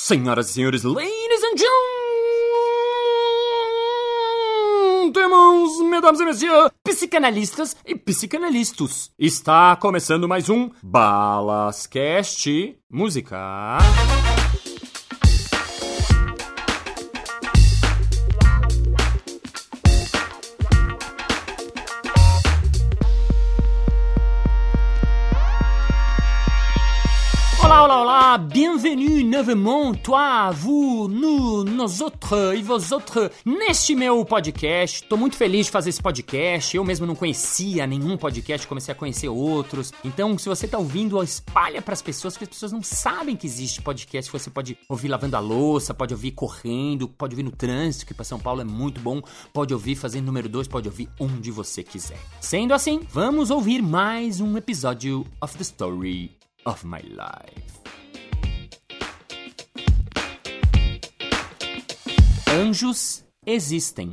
Senhoras e senhores, ladies and gentlemen, mesdames e messieurs, psicanalistas e psicanalistas. Está começando mais um Balascast Música. Olá, bienvenue novement, toi, vous, nous, nós autres e vos autres neste meu podcast. Tô muito feliz de fazer esse podcast. Eu mesmo não conhecia nenhum podcast, comecei a conhecer outros. Então, se você tá ouvindo, espalha para as pessoas, porque as pessoas não sabem que existe podcast. Você pode ouvir lavando a louça, pode ouvir correndo, pode ouvir no trânsito, que para São Paulo é muito bom. Pode ouvir fazendo número 2, pode ouvir onde você quiser. Sendo assim, vamos ouvir mais um episódio of the story of my life. Anjos existem.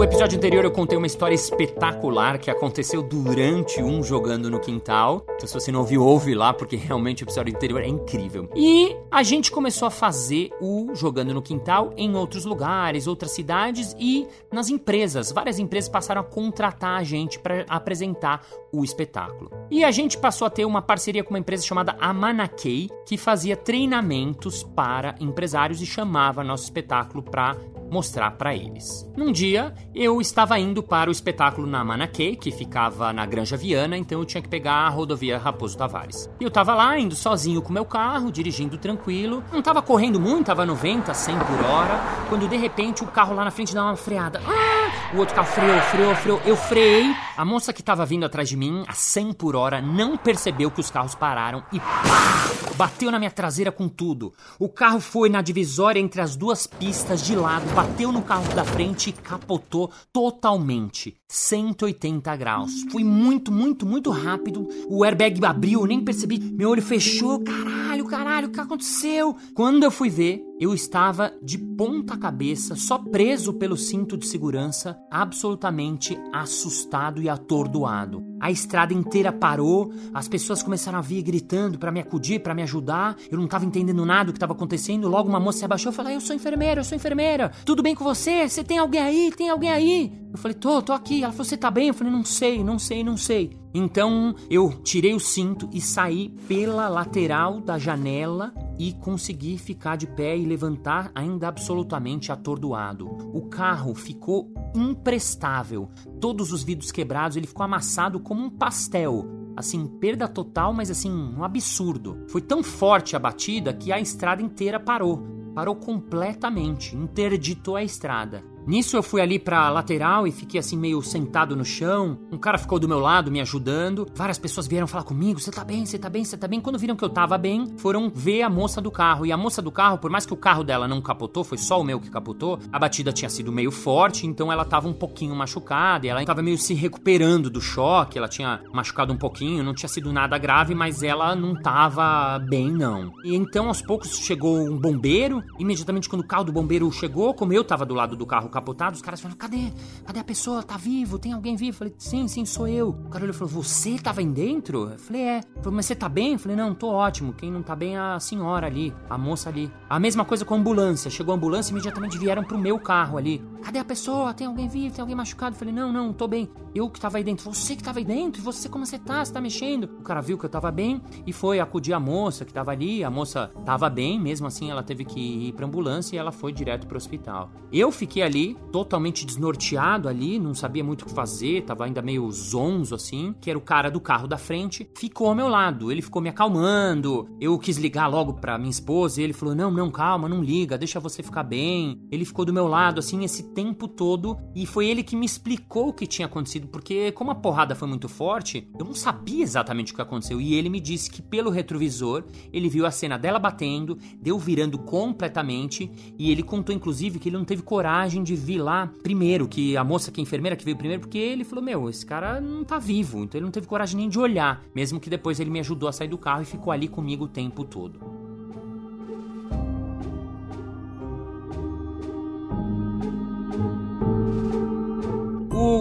No episódio anterior eu contei uma história espetacular que aconteceu durante um jogando no quintal. Então se você não ouviu, ouve lá, porque realmente o episódio anterior é incrível. E a gente começou a fazer o jogando no quintal em outros lugares, outras cidades e nas empresas. Várias empresas passaram a contratar a gente para apresentar o espetáculo. E a gente passou a ter uma parceria com uma empresa chamada Amanakei, que fazia treinamentos para empresários e chamava nosso espetáculo para mostrar para eles. Num dia, eu estava indo para o espetáculo na Manaquê, que ficava na Granja Viana, então eu tinha que pegar a rodovia Raposo Tavares. Eu tava lá, indo sozinho com meu carro, dirigindo tranquilo, não tava correndo muito, tava 90, 100 por hora, quando de repente o carro lá na frente dá uma freada. Ah! O outro carro freou, freou, freou. Eu freiei, a moça que tava vindo atrás de mim, a 100 por hora, não percebeu que os carros pararam e pá! Bateu na minha traseira com tudo. O carro foi na divisória entre as duas pistas de lado, bateu no carro da frente e capotou totalmente. 180 graus. Foi muito, muito, muito rápido. O airbag abriu, eu nem percebi. Meu olho fechou. Caralho, caralho, o que aconteceu? Quando eu fui ver, eu estava de ponta cabeça, só preso pelo cinto de segurança, absolutamente assustado e atordoado. A estrada inteira parou, as pessoas começaram a vir gritando para me acudir, para me ajudar. Eu não estava entendendo nada do que estava acontecendo. Logo uma moça se abaixou e falou: "Eu sou enfermeira, eu sou enfermeira. Tudo bem com você? Você tem alguém aí? Tem alguém aí?" Eu falei: "Tô, tô aqui". Ela falou: "Você tá bem?" Eu falei: "Não sei, não sei, não sei". Então eu tirei o cinto e saí pela lateral da janela e consegui ficar de pé e levantar ainda absolutamente atordoado. O carro ficou imprestável, todos os vidros quebrados, ele ficou amassado como um pastel. Assim, perda total, mas assim, um absurdo. Foi tão forte a batida que a estrada inteira parou. Parou completamente, interditou a estrada. Nisso eu fui ali pra lateral e fiquei assim meio sentado no chão. Um cara ficou do meu lado me ajudando. Várias pessoas vieram falar comigo: "Você tá bem? Você tá bem? Você tá bem?". Quando viram que eu tava bem, foram ver a moça do carro. E a moça do carro, por mais que o carro dela não capotou, foi só o meu que capotou, a batida tinha sido meio forte, então ela tava um pouquinho machucada, e ela tava meio se recuperando do choque, ela tinha machucado um pouquinho, não tinha sido nada grave, mas ela não tava bem não. E então aos poucos chegou um bombeiro, imediatamente quando o carro do bombeiro chegou, como eu tava do lado do carro capotado, os caras falaram: cadê? Cadê a pessoa? Tá vivo? Tem alguém vivo? Eu falei: sim, sim, sou eu. O cara olhou e falou: você tava aí dentro? Eu falei: é. Falou: mas você tá bem? Eu falei: não, tô ótimo. Quem não tá bem é a senhora ali, a moça ali. A mesma coisa com a ambulância. Chegou a ambulância e imediatamente vieram pro meu carro ali. Cadê a pessoa? Tem alguém vivo? Tem alguém machucado? Eu falei: não, não, tô bem. Eu que tava aí dentro. Você que tava aí dentro? E você, como você tá? Você tá mexendo? O cara viu que eu tava bem e foi acudir a moça que tava ali. A moça tava bem, mesmo assim ela teve que ir pra ambulância e ela foi direto pro hospital. Eu fiquei ali, totalmente desnorteado ali, não sabia muito o que fazer, tava ainda meio zonzo assim, que era o cara do carro da frente, ficou ao meu lado. Ele ficou me acalmando. Eu quis ligar logo pra minha esposa e ele falou: "Não, não, calma, não liga, deixa você ficar bem". Ele ficou do meu lado assim esse tempo todo e foi ele que me explicou o que tinha acontecido, porque como a porrada foi muito forte, eu não sabia exatamente o que aconteceu e ele me disse que pelo retrovisor ele viu a cena dela batendo, deu virando completamente e ele contou inclusive que ele não teve coragem de vir lá primeiro, que a moça que é enfermeira que veio primeiro, porque ele falou: Meu, esse cara não tá vivo, então ele não teve coragem nem de olhar, mesmo que depois ele me ajudou a sair do carro e ficou ali comigo o tempo todo.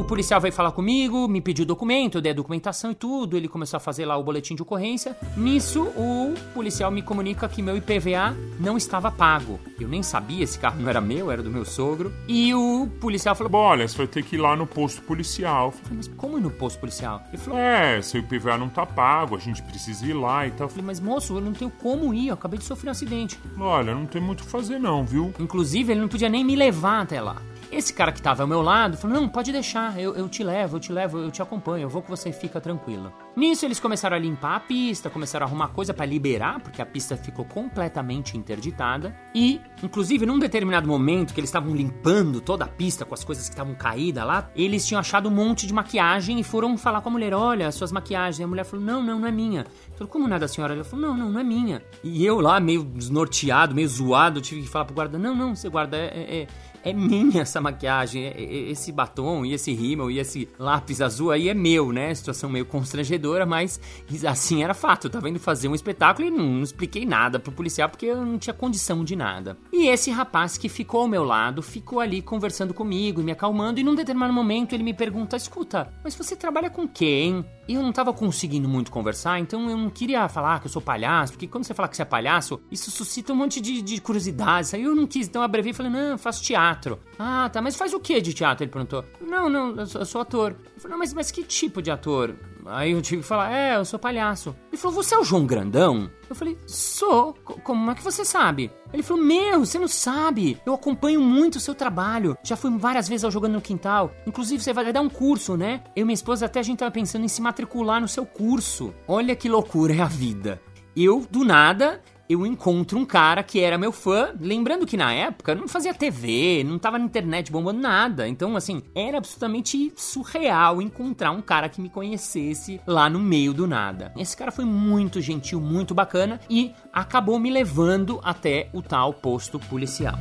Policial veio falar comigo, me pediu documento, eu dei a documentação e tudo. Ele começou a fazer lá o boletim de ocorrência. Nisso, o policial me comunica que meu IPVA não estava pago. Eu nem sabia, esse carro não era meu, era do meu sogro. E o policial falou: Olha, você vai ter que ir lá no posto policial. Eu falei, mas como ir no posto policial? Ele falou: É, seu IPVA não tá pago, a gente precisa ir lá e tal. Eu falei, mas moço, eu não tenho como ir, eu acabei de sofrer um acidente. Olha, não tem muito o que fazer, não, viu? Inclusive, ele não podia nem me levar até lá. Esse cara que tava ao meu lado falou: Não, pode deixar, eu, eu te levo, eu te levo, eu te acompanho, eu vou que você fica tranquilo. Nisso, eles começaram a limpar a pista, começaram a arrumar coisa para liberar, porque a pista ficou completamente interditada. E, inclusive, num determinado momento que eles estavam limpando toda a pista com as coisas que estavam caídas lá, eles tinham achado um monte de maquiagem e foram falar com a mulher: Olha, suas maquiagens. E a mulher falou: Não, não, não é minha. Falou: Como não é da senhora? Ela falou: Não, não, não é minha. E eu lá, meio desnorteado, meio zoado, tive que falar pro guarda: Não, não, você guarda, é, é é minha essa maquiagem, é, é, esse batom e esse rímel e esse lápis azul aí é meu, né? Situação meio constrangedora, mas assim era fato. Eu tava indo fazer um espetáculo e não, expliquei nada pro policial porque eu não tinha condição de nada. E esse rapaz que ficou ao meu lado ficou ali conversando comigo e me acalmando. E num determinado momento ele me pergunta: Escuta, mas você trabalha com quem? E eu não tava conseguindo muito conversar, então eu não queria falar que eu sou palhaço, porque quando você fala que você é palhaço, isso suscita um monte de, de curiosidades. Aí eu não quis, então eu abrevei e falei: Não, eu faço teatro teatro. Ah, tá, mas faz o que de teatro? Ele perguntou. Não, não, eu sou, eu sou ator. Eu falei, não, mas, mas que tipo de ator? Aí eu tive que falar, é, eu sou palhaço. Ele falou, você é o João Grandão? Eu falei, sou. Como é que você sabe? Ele falou, meu, você não sabe. Eu acompanho muito o seu trabalho. Já fui várias vezes ao Jogando no Quintal. Inclusive, você vai dar um curso, né? Eu e minha esposa até a gente tava pensando em se matricular no seu curso. Olha que loucura é a vida. Eu, do nada, eu encontro um cara que era meu fã, lembrando que na época não fazia TV, não tava na internet bombando nada. Então, assim, era absolutamente surreal encontrar um cara que me conhecesse lá no meio do nada. Esse cara foi muito gentil, muito bacana e acabou me levando até o tal posto policial.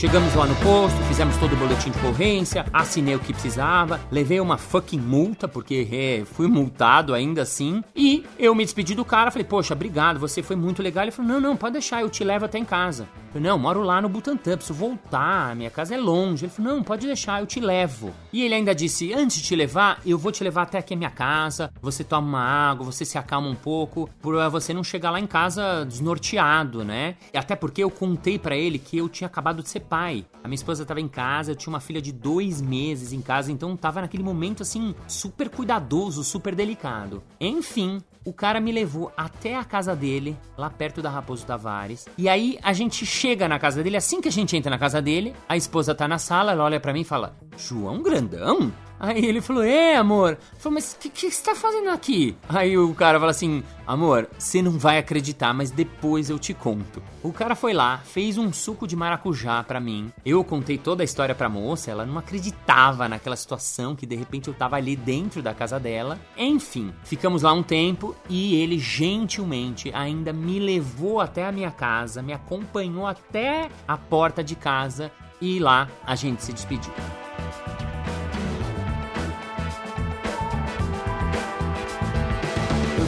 Chegamos lá no posto, fizemos todo o boletim de ocorrência, assinei o que precisava, levei uma fucking multa, porque é, fui multado ainda assim. E eu me despedi do cara, falei, poxa, obrigado, você foi muito legal. Ele falou, não, não, pode deixar, eu te levo até em casa. Eu falei, não, moro lá no Butantã, preciso voltar, minha casa é longe. Ele falou, não, pode deixar, eu te levo. E ele ainda disse, antes de te levar, eu vou te levar até aqui a minha casa, você toma uma água, você se acalma um pouco, pra você não chegar lá em casa desnorteado, né? Até porque eu contei para ele que eu tinha acabado de ser pai. A minha esposa estava em casa, eu tinha uma filha de dois meses em casa, então tava naquele momento assim, super cuidadoso, super delicado. Enfim, o cara me levou até a casa dele, lá perto da Raposo Tavares. E aí a gente chega na casa dele, assim que a gente entra na casa dele, a esposa tá na sala, ela olha para mim e fala: João Grandão? Aí ele falou, é, amor. Falou, mas o que, que você tá fazendo aqui? Aí o cara fala assim, amor, você não vai acreditar, mas depois eu te conto. O cara foi lá, fez um suco de maracujá para mim. Eu contei toda a história pra moça, ela não acreditava naquela situação que de repente eu tava ali dentro da casa dela. Enfim, ficamos lá um tempo e ele gentilmente ainda me levou até a minha casa, me acompanhou até a porta de casa e lá a gente se despediu.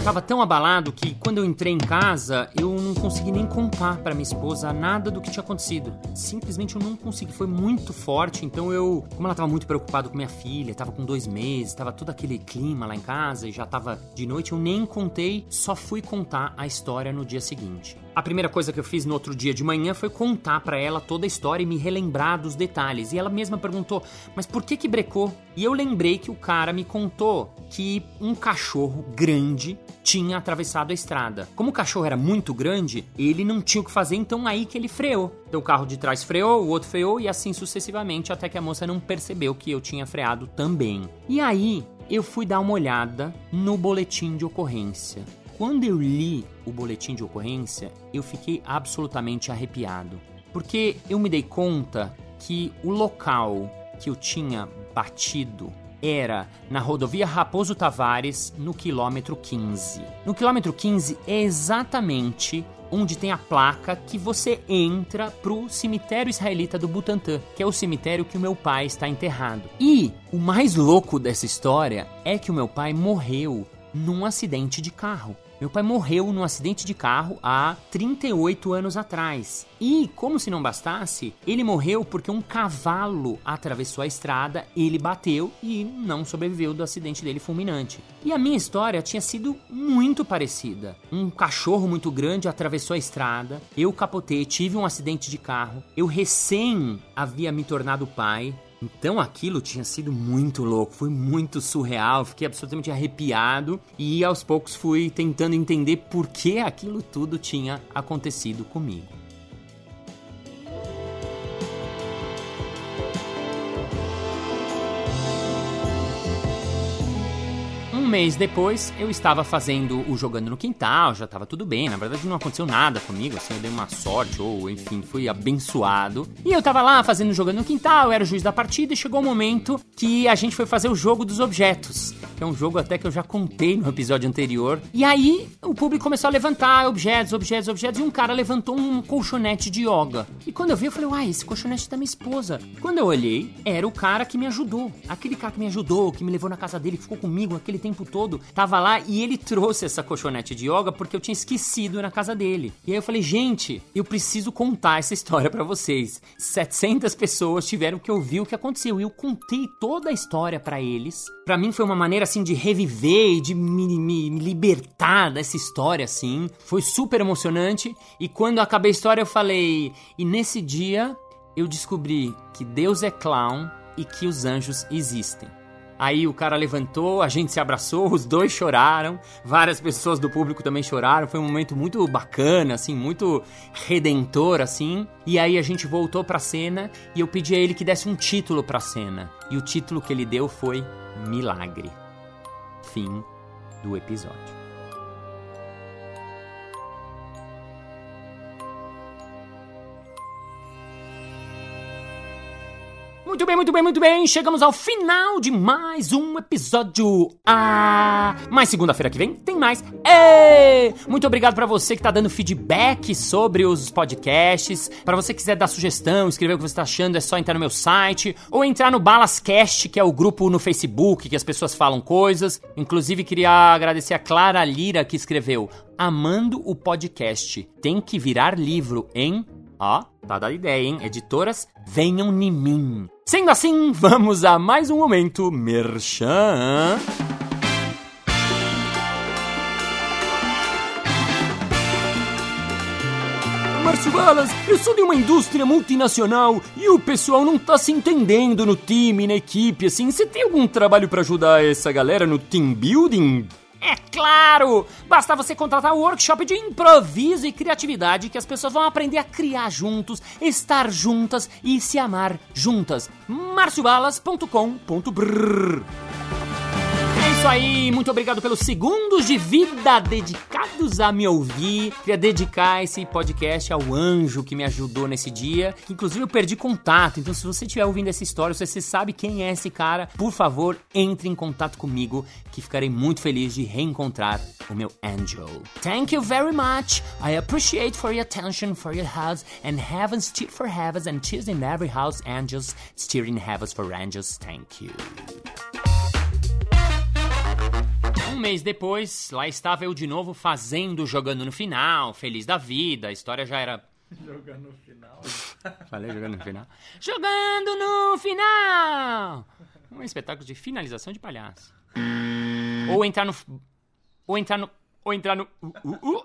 Tava tão abalado que quando eu entrei em casa, eu não consegui nem contar para minha esposa nada do que tinha acontecido. Simplesmente eu não consegui, foi muito forte. Então eu, como ela tava muito preocupada com minha filha, tava com dois meses, tava todo aquele clima lá em casa e já tava de noite, eu nem contei, só fui contar a história no dia seguinte. A primeira coisa que eu fiz no outro dia de manhã foi contar para ela toda a história e me relembrar dos detalhes. E ela mesma perguntou: "Mas por que que brecou?" E eu lembrei que o cara me contou que um cachorro grande tinha atravessado a estrada. Como o cachorro era muito grande, ele não tinha o que fazer, então aí que ele freou. Então o carro de trás freou, o outro freou e assim sucessivamente até que a moça não percebeu que eu tinha freado também. E aí eu fui dar uma olhada no boletim de ocorrência. Quando eu li o boletim de ocorrência, eu fiquei absolutamente arrepiado, porque eu me dei conta que o local que eu tinha batido era na rodovia Raposo Tavares, no quilômetro 15. No quilômetro 15 é exatamente onde tem a placa que você entra pro cemitério israelita do Butantã, que é o cemitério que o meu pai está enterrado. E o mais louco dessa história é que o meu pai morreu num acidente de carro. Meu pai morreu num acidente de carro há 38 anos atrás. E, como se não bastasse, ele morreu porque um cavalo atravessou a estrada, ele bateu e não sobreviveu do acidente dele fulminante. E a minha história tinha sido muito parecida. Um cachorro muito grande atravessou a estrada, eu capotei, tive um acidente de carro, eu recém havia me tornado pai, então aquilo tinha sido muito louco, foi muito surreal, fiquei absolutamente arrepiado e aos poucos fui tentando entender por que aquilo tudo tinha acontecido comigo. Mês depois, eu estava fazendo o Jogando no Quintal, já estava tudo bem. Na verdade, não aconteceu nada comigo, assim, eu dei uma sorte, ou enfim, fui abençoado. E eu estava lá fazendo o Jogando no Quintal, eu era o juiz da partida, e chegou o um momento que a gente foi fazer o jogo dos objetos, que é um jogo até que eu já contei no episódio anterior. E aí, o público começou a levantar objetos, objetos, objetos, e um cara levantou um colchonete de yoga. E quando eu vi, eu falei, uai, esse colchonete é da minha esposa. Quando eu olhei, era o cara que me ajudou. Aquele cara que me ajudou, que me levou na casa dele, ficou comigo aquele tempo tempo todo, tava lá e ele trouxe essa colchonete de yoga porque eu tinha esquecido na casa dele. E aí eu falei, gente, eu preciso contar essa história para vocês. 700 pessoas tiveram que ouvir o que aconteceu e eu contei toda a história para eles. Para mim foi uma maneira assim de reviver e de me, me, me libertar dessa história assim. Foi super emocionante e quando acabei a história eu falei, e nesse dia eu descobri que Deus é clown e que os anjos existem. Aí o cara levantou, a gente se abraçou, os dois choraram, várias pessoas do público também choraram. Foi um momento muito bacana, assim, muito redentor, assim. E aí a gente voltou pra cena e eu pedi a ele que desse um título pra cena. E o título que ele deu foi Milagre. Fim do episódio. Bem, muito bem, muito bem. Chegamos ao final de mais um episódio. Ah, mas segunda-feira que vem tem mais. Ê! Muito obrigado para você que tá dando feedback sobre os podcasts. Para você que quiser dar sugestão, escrever o que você tá achando, é só entrar no meu site ou entrar no Balascast, que é o grupo no Facebook que as pessoas falam coisas. Inclusive queria agradecer a Clara Lira que escreveu: "Amando o podcast. Tem que virar livro, hein?" Ó, tá dada ideia, hein? Editoras, venham em mim. Sendo assim, vamos a mais um momento Merchan. Márcio Balas, eu sou de uma indústria multinacional e o pessoal não tá se entendendo no time, na equipe, assim. Você tem algum trabalho para ajudar essa galera no team building? É claro! Basta você contratar o workshop de improviso e criatividade que as pessoas vão aprender a criar juntos, estar juntas e se amar juntas. marciobalas.com.br isso aí, muito obrigado pelos segundos de vida dedicados a me ouvir. Queria dedicar esse podcast ao anjo que me ajudou nesse dia, que inclusive eu perdi contato. Então, se você estiver ouvindo essa história, se você sabe quem é esse cara, por favor, entre em contato comigo, que ficarei muito feliz de reencontrar o meu angel. Thank you very much. I appreciate for your attention for your house and heaven steer for heavens and cheers in every house angels steering heavens for angels. Thank you. Um mês depois, lá estava eu de novo fazendo, jogando no final, feliz da vida, a história já era. Jogando no final. Falei jogando no final. Jogando no final! Um espetáculo de finalização de palhaço. Ou entrar no. Ou entrar no. Ou entrar no. Uh, uh, uh,